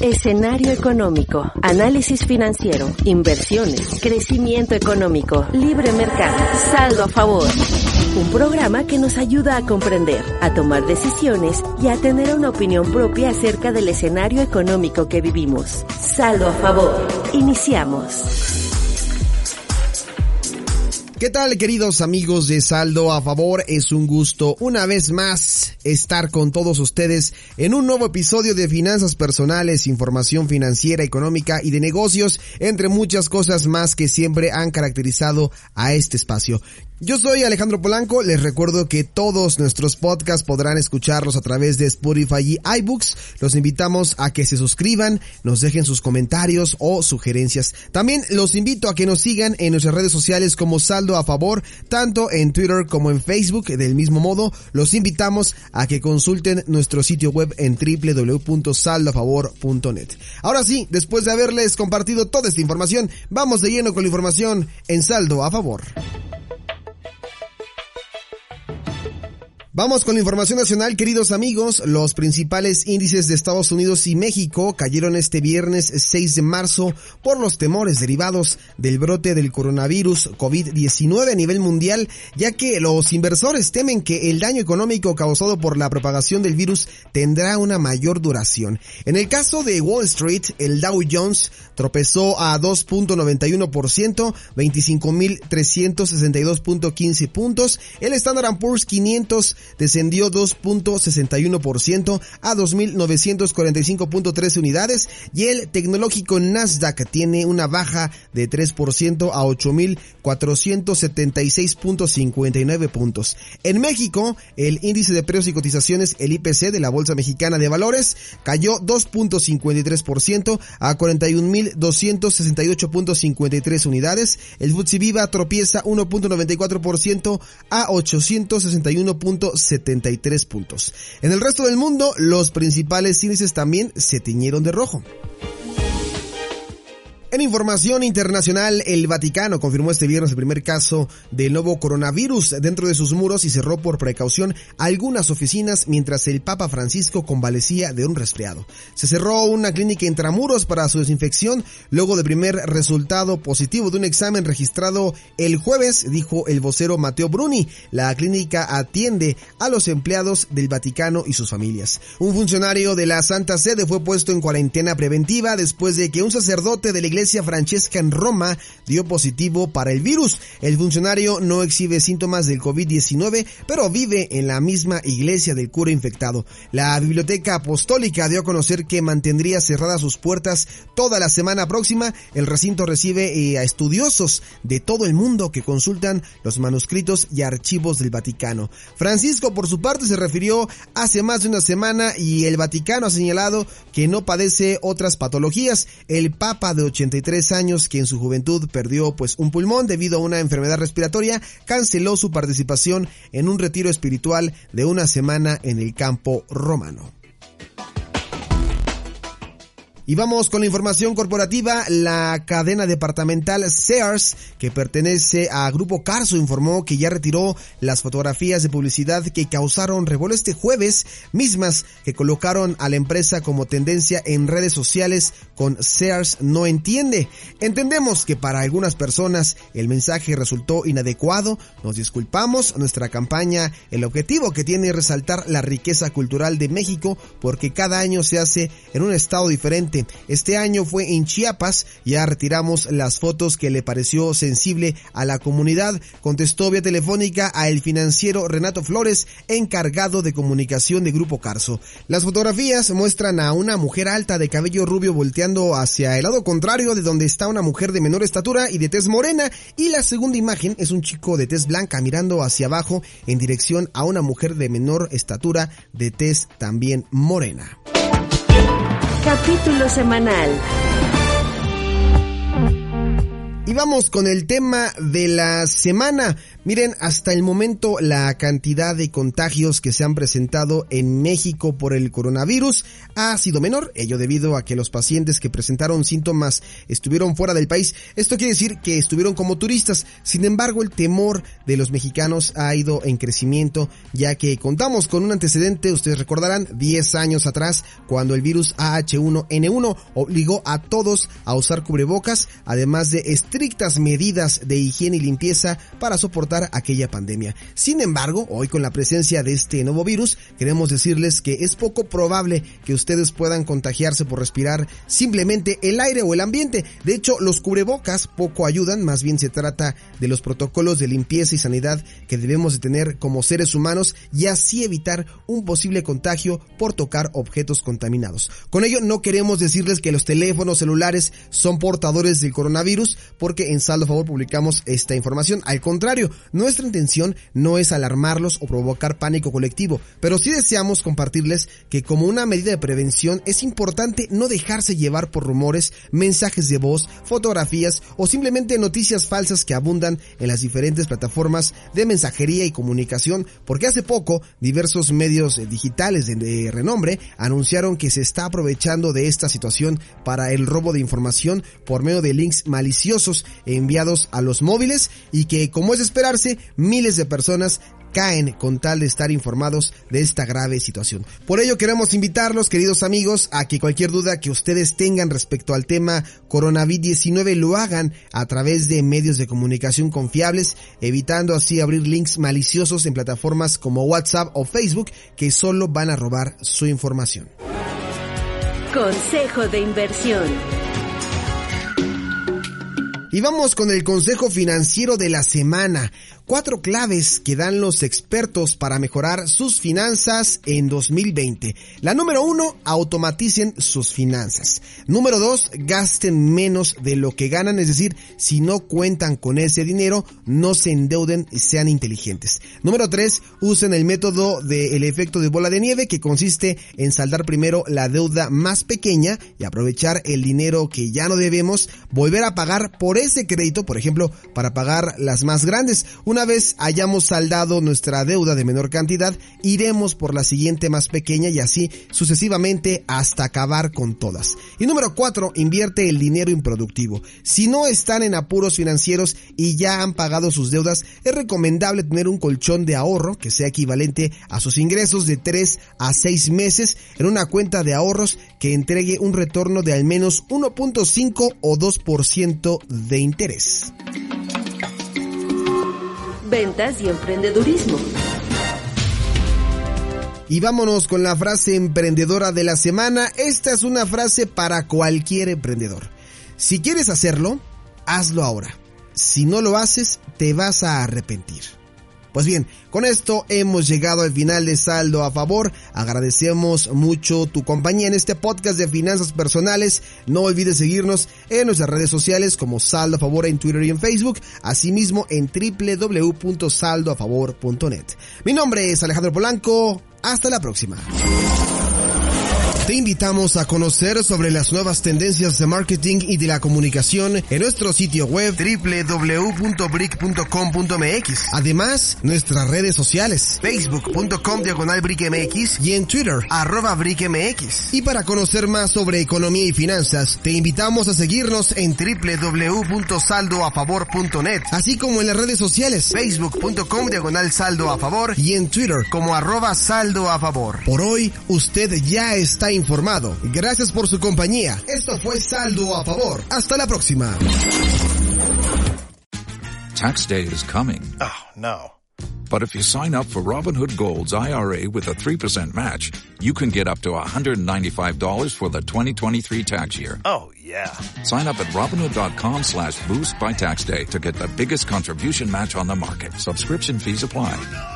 Escenario económico, análisis financiero, inversiones, crecimiento económico, libre mercado, saldo a favor. Un programa que nos ayuda a comprender, a tomar decisiones y a tener una opinión propia acerca del escenario económico que vivimos. Saldo a favor. Iniciamos. ¿Qué tal queridos amigos de Saldo a Favor? Es un gusto una vez más estar con todos ustedes en un nuevo episodio de Finanzas Personales, Información Financiera, Económica y de Negocios, entre muchas cosas más que siempre han caracterizado a este espacio. Yo soy Alejandro Polanco, les recuerdo que todos nuestros podcasts podrán escucharlos a través de Spotify y iBooks. Los invitamos a que se suscriban, nos dejen sus comentarios o sugerencias. También los invito a que nos sigan en nuestras redes sociales como Saldo a Favor, tanto en Twitter como en Facebook. Del mismo modo, los invitamos a que consulten nuestro sitio web en www.saldoafavor.net. Ahora sí, después de haberles compartido toda esta información, vamos de lleno con la información en Saldo a Favor. Vamos con la información nacional, queridos amigos. Los principales índices de Estados Unidos y México cayeron este viernes 6 de marzo por los temores derivados del brote del coronavirus COVID-19 a nivel mundial, ya que los inversores temen que el daño económico causado por la propagación del virus tendrá una mayor duración. En el caso de Wall Street, el Dow Jones tropezó a 2.91%, 25.362.15 puntos. El Standard Poor's 500 descendió 2.61% a 2.945.13 unidades y el tecnológico Nasdaq tiene una baja de 3% a 8.476.59 puntos. En México, el índice de precios y cotizaciones, el IPC de la Bolsa Mexicana de Valores, cayó 2.53% a 41.268.53 unidades. El FTSE Viva tropieza 1.94% a 861. 73 puntos. En el resto del mundo, los principales índices también se tiñeron de rojo. En información internacional, el Vaticano confirmó este viernes el primer caso del nuevo coronavirus dentro de sus muros y cerró por precaución algunas oficinas mientras el Papa Francisco convalecía de un resfriado. Se cerró una clínica intramuros para su desinfección luego del primer resultado positivo de un examen registrado el jueves, dijo el vocero Mateo Bruni. La clínica atiende a los empleados del Vaticano y sus familias. Un funcionario de la Santa Sede fue puesto en cuarentena preventiva después de que un sacerdote de la iglesia Francesca en Roma dio positivo para el virus. El funcionario no exhibe síntomas del COVID-19, pero vive en la misma iglesia del cura infectado. La Biblioteca Apostólica dio a conocer que mantendría cerradas sus puertas toda la semana próxima. El recinto recibe eh, a estudiosos de todo el mundo que consultan los manuscritos y archivos del Vaticano. Francisco, por su parte, se refirió hace más de una semana y el Vaticano ha señalado que no padece otras patologías. El Papa de 83 años, que en su juventud perdió pues un pulmón debido a una enfermedad respiratoria, canceló su participación en un retiro espiritual de una semana en el campo romano. Y vamos con la información corporativa. La cadena departamental Sears, que pertenece a Grupo Carso, informó que ya retiró las fotografías de publicidad que causaron revuelo este jueves, mismas que colocaron a la empresa como tendencia en redes sociales con Sears no entiende. Entendemos que para algunas personas el mensaje resultó inadecuado. Nos disculpamos. Nuestra campaña, el objetivo que tiene es resaltar la riqueza cultural de México porque cada año se hace en un estado diferente este año fue en Chiapas, ya retiramos las fotos que le pareció sensible a la comunidad, contestó vía telefónica a el financiero Renato Flores, encargado de comunicación de Grupo Carso. Las fotografías muestran a una mujer alta de cabello rubio volteando hacia el lado contrario de donde está una mujer de menor estatura y de tez morena, y la segunda imagen es un chico de tez blanca mirando hacia abajo en dirección a una mujer de menor estatura de tez también morena. Capítulo semanal. Y vamos con el tema de la semana. Miren, hasta el momento la cantidad de contagios que se han presentado en México por el coronavirus ha sido menor, ello debido a que los pacientes que presentaron síntomas estuvieron fuera del país. Esto quiere decir que estuvieron como turistas. Sin embargo, el temor de los mexicanos ha ido en crecimiento, ya que contamos con un antecedente, ustedes recordarán, 10 años atrás, cuando el virus AH1N1 obligó a todos a usar cubrebocas, además de estrictas medidas de higiene y limpieza para soportar aquella pandemia. Sin embargo, hoy con la presencia de este nuevo virus, queremos decirles que es poco probable que ustedes puedan contagiarse por respirar simplemente el aire o el ambiente. De hecho, los cubrebocas poco ayudan, más bien se trata de los protocolos de limpieza y sanidad que debemos de tener como seres humanos y así evitar un posible contagio por tocar objetos contaminados. Con ello no queremos decirles que los teléfonos celulares son portadores del coronavirus porque en Saldo Favor publicamos esta información. Al contrario, nuestra intención no es alarmarlos o provocar pánico colectivo, pero sí deseamos compartirles que como una medida de prevención es importante no dejarse llevar por rumores, mensajes de voz, fotografías o simplemente noticias falsas que abundan en las diferentes plataformas de mensajería y comunicación, porque hace poco diversos medios digitales de renombre anunciaron que se está aprovechando de esta situación para el robo de información por medio de links maliciosos enviados a los móviles y que como es miles de personas caen con tal de estar informados de esta grave situación. Por ello queremos invitarlos, queridos amigos, a que cualquier duda que ustedes tengan respecto al tema coronavirus-19 lo hagan a través de medios de comunicación confiables, evitando así abrir links maliciosos en plataformas como WhatsApp o Facebook que solo van a robar su información. Consejo de inversión. Y vamos con el consejo financiero de la semana. Cuatro claves que dan los expertos para mejorar sus finanzas en 2020. La número uno, automaticen sus finanzas. Número dos, gasten menos de lo que ganan, es decir, si no cuentan con ese dinero, no se endeuden y sean inteligentes. Número tres, usen el método del efecto de bola de nieve que consiste en saldar primero la deuda más pequeña y aprovechar el dinero que ya no debemos, volver a pagar por ese crédito, por ejemplo, para pagar las más grandes. Una vez hayamos saldado nuestra deuda de menor cantidad, iremos por la siguiente más pequeña y así sucesivamente hasta acabar con todas. Y número 4, invierte el dinero improductivo. Si no están en apuros financieros y ya han pagado sus deudas, es recomendable tener un colchón de ahorro que sea equivalente a sus ingresos de 3 a 6 meses en una cuenta de ahorros que entregue un retorno de al menos 1.5 o 2% de interés ventas y emprendedurismo. Y vámonos con la frase emprendedora de la semana. Esta es una frase para cualquier emprendedor. Si quieres hacerlo, hazlo ahora. Si no lo haces, te vas a arrepentir. Pues bien, con esto hemos llegado al final de Saldo a Favor. Agradecemos mucho tu compañía en este podcast de finanzas personales. No olvides seguirnos en nuestras redes sociales como Saldo a Favor en Twitter y en Facebook, asimismo en www.saldoafavor.net. Mi nombre es Alejandro Polanco. Hasta la próxima. Te invitamos a conocer sobre las nuevas tendencias de marketing y de la comunicación en nuestro sitio web www.brick.com.mx. Además, nuestras redes sociales, facebook.com diagonal brickmx y en Twitter, arroba brickmx. Y para conocer más sobre economía y finanzas, te invitamos a seguirnos en www.saldoafavor.net, así como en las redes sociales, facebook.com diagonal saldo a favor y en Twitter como arroba saldo a favor. Por hoy, usted ya está informado. Gracias por su compañía. Esto fue Saldo a Favor. Hasta la próxima. Tax day is coming. Oh, no. But if you sign up for Robinhood Gold's IRA with a 3% match, you can get up to $195 for the 2023 tax year. Oh, yeah. Sign up at Robinhood.com slash boost by tax day to get the biggest contribution match on the market. Subscription fees apply.